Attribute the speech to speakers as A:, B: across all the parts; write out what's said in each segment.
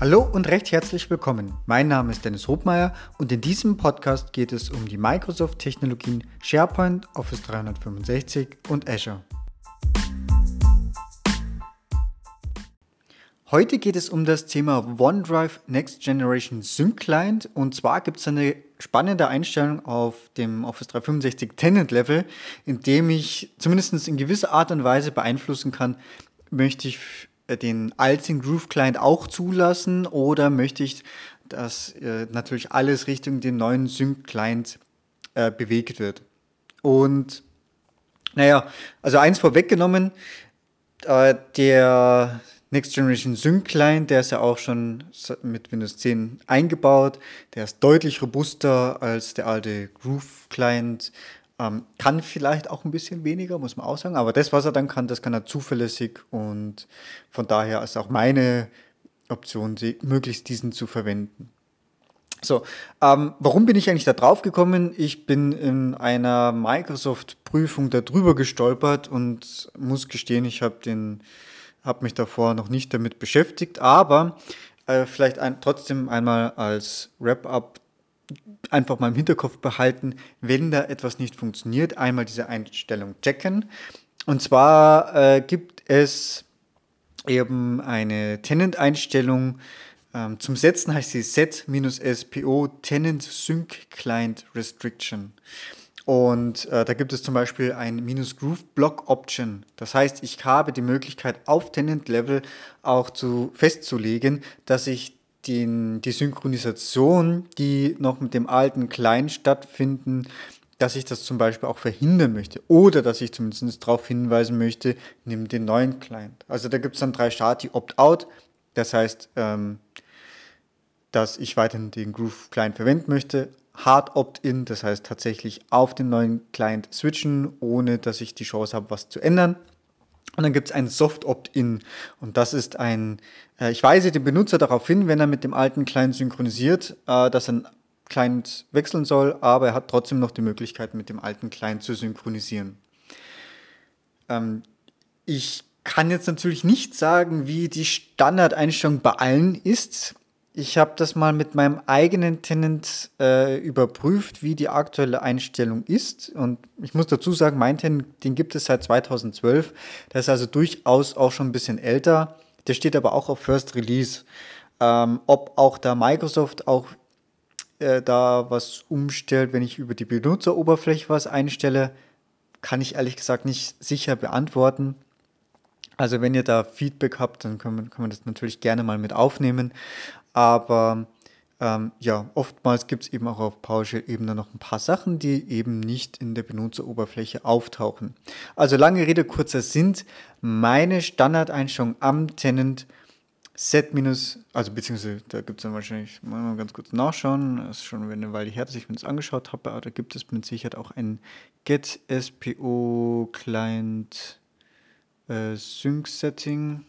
A: Hallo und recht herzlich willkommen. Mein Name ist Dennis Hobmeier und in diesem Podcast geht es um die Microsoft-Technologien SharePoint, Office 365 und Azure. Heute geht es um das Thema OneDrive Next Generation Sync Client und zwar gibt es eine spannende Einstellung auf dem Office 365 Tenant Level, in dem ich zumindest in gewisser Art und Weise beeinflussen kann, möchte ich den alten Groove Client auch zulassen oder möchte ich, dass äh, natürlich alles Richtung den neuen Sync Client äh, bewegt wird? Und naja, also eins vorweggenommen, äh, der Next Generation Sync Client, der ist ja auch schon mit Windows 10 eingebaut. Der ist deutlich robuster als der alte Groove Client. Ähm, kann vielleicht auch ein bisschen weniger, muss man auch sagen. Aber das, was er dann kann, das kann er zuverlässig. Und von daher ist auch meine Option, möglichst diesen zu verwenden. So, ähm, warum bin ich eigentlich da drauf gekommen? Ich bin in einer Microsoft-Prüfung darüber gestolpert und muss gestehen, ich habe den, mich davor noch nicht damit beschäftigt, aber äh, vielleicht ein, trotzdem einmal als Wrap-up einfach mal im Hinterkopf behalten, wenn da etwas nicht funktioniert, einmal diese Einstellung checken. Und zwar äh, gibt es eben eine Tenant-Einstellung. Ähm, zum Setzen heißt sie set-spo Tenant Sync Client Restriction. Und äh, da gibt es zum Beispiel ein minus Groove Block Option. Das heißt, ich habe die Möglichkeit auf Tenant Level auch zu festzulegen, dass ich den, die Synchronisation, die noch mit dem alten Client stattfinden, dass ich das zum Beispiel auch verhindern möchte oder dass ich zumindest darauf hinweisen möchte, nimm den neuen Client. Also da gibt es dann drei Stati Opt-out, das heißt, ähm, dass ich weiterhin den Groove Client verwenden möchte. Hard Opt-in, das heißt tatsächlich auf den neuen Client switchen, ohne dass ich die Chance habe, was zu ändern. Und dann gibt es ein Soft Opt-in. Und das ist ein, äh, ich weise den Benutzer darauf hin, wenn er mit dem alten Client synchronisiert, äh, dass ein Client wechseln soll, aber er hat trotzdem noch die Möglichkeit, mit dem alten Client zu synchronisieren. Ähm, ich kann jetzt natürlich nicht sagen, wie die Standardeinstellung bei allen ist. Ich habe das mal mit meinem eigenen Tenant äh, überprüft, wie die aktuelle Einstellung ist. Und ich muss dazu sagen, mein Tenant, den gibt es seit 2012. Der ist also durchaus auch schon ein bisschen älter. Der steht aber auch auf First Release. Ähm, ob auch da Microsoft auch äh, da was umstellt, wenn ich über die Benutzeroberfläche was einstelle, kann ich ehrlich gesagt nicht sicher beantworten. Also wenn ihr da Feedback habt, dann kann man, kann man das natürlich gerne mal mit aufnehmen. Aber ähm, ja, oftmals gibt es eben auch auf PowerShell-Ebene noch ein paar Sachen, die eben nicht in der Benutzeroberfläche auftauchen. Also lange Rede, kurzer Sinn. Meine Standardeinstellung am Tenant set minus, also beziehungsweise da gibt es dann wahrscheinlich, mal ganz kurz nachschauen, das ist schon eine Weile her, dass ich mir das angeschaut habe, aber da gibt es mit Sicherheit auch ein get SPO Client äh, Sync Setting.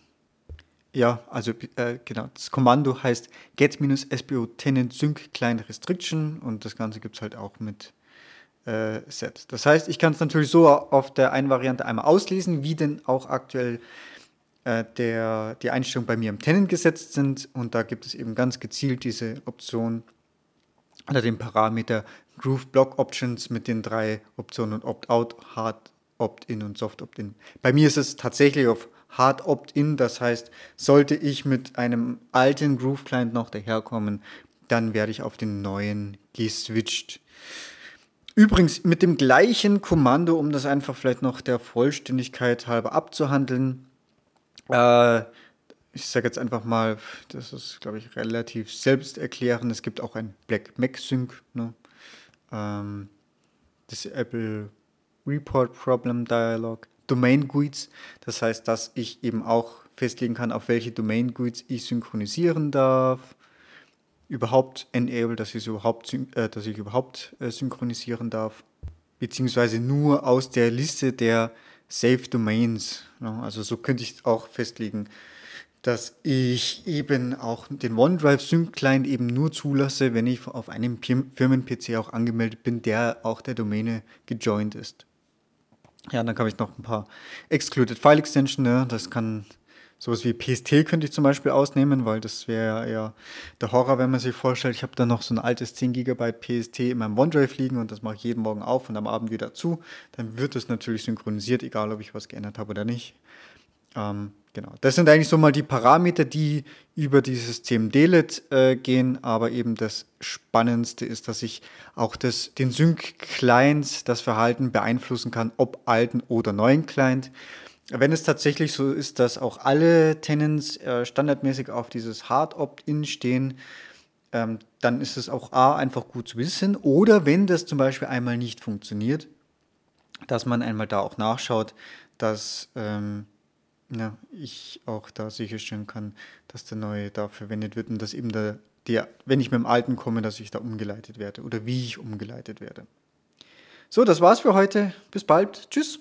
A: Ja, also äh, genau, das Kommando heißt get-spo tenant sync client restriction und das Ganze gibt es halt auch mit äh, set. Das heißt, ich kann es natürlich so auf der einen Variante einmal auslesen, wie denn auch aktuell äh, der, die Einstellungen bei mir im Tenant gesetzt sind und da gibt es eben ganz gezielt diese Option oder den Parameter Groove Block Options mit den drei Optionen Opt-out, Hard Opt-in und Soft Opt-in. Bei mir ist es tatsächlich auf Hard Opt-in. Das heißt, sollte ich mit einem alten Groove Client noch daherkommen, dann werde ich auf den neuen geswitcht. Übrigens mit dem gleichen Kommando, um das einfach vielleicht noch der Vollständigkeit halber abzuhandeln. Äh, ich sage jetzt einfach mal, das ist, glaube ich, relativ selbsterklärend. Es gibt auch ein Black Mac Sync. Ne? Ähm, das Apple Report Problem Dialog. Domain GUIDs. Das heißt, dass ich eben auch festlegen kann, auf welche Domain GUIDs ich synchronisieren darf. Überhaupt enable, dass ich überhaupt, äh, dass ich überhaupt äh, synchronisieren darf. Beziehungsweise nur aus der Liste der Safe Domains. Ja, also so könnte ich auch festlegen, dass ich eben auch den OneDrive Sync Client eben nur zulasse, wenn ich auf einem Firmen-PC auch angemeldet bin, der auch der Domäne gejoint ist. Ja, dann habe ich noch ein paar Excluded File Extension. Ne? Das kann Sowas wie PST könnte ich zum Beispiel ausnehmen, weil das wäre ja der Horror, wenn man sich vorstellt, ich habe da noch so ein altes 10 GB PST in meinem OneDrive liegen und das mache ich jeden Morgen auf und am Abend wieder zu. Dann wird das natürlich synchronisiert, egal ob ich was geändert habe oder nicht. Ähm, genau. Das sind eigentlich so mal die Parameter, die über dieses CMD-Lit äh, gehen, aber eben das Spannendste ist, dass ich auch das, den Sync-Client, das Verhalten beeinflussen kann, ob alten oder neuen Client. Wenn es tatsächlich so ist, dass auch alle Tenants äh, standardmäßig auf dieses Hard Opt-in stehen, ähm, dann ist es auch A einfach gut zu wissen. Oder wenn das zum Beispiel einmal nicht funktioniert, dass man einmal da auch nachschaut, dass ähm, ja, ich auch da sicherstellen kann, dass der neue da verwendet wird und dass eben der, der, wenn ich mit dem alten komme, dass ich da umgeleitet werde oder wie ich umgeleitet werde. So, das war's für heute. Bis bald. Tschüss.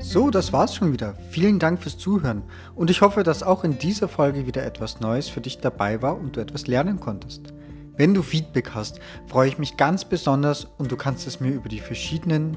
A: So, das war's schon wieder. Vielen Dank fürs Zuhören und ich hoffe, dass auch in dieser Folge wieder etwas Neues für dich dabei war und du etwas lernen konntest. Wenn du Feedback hast, freue ich mich ganz besonders und du kannst es mir über die verschiedenen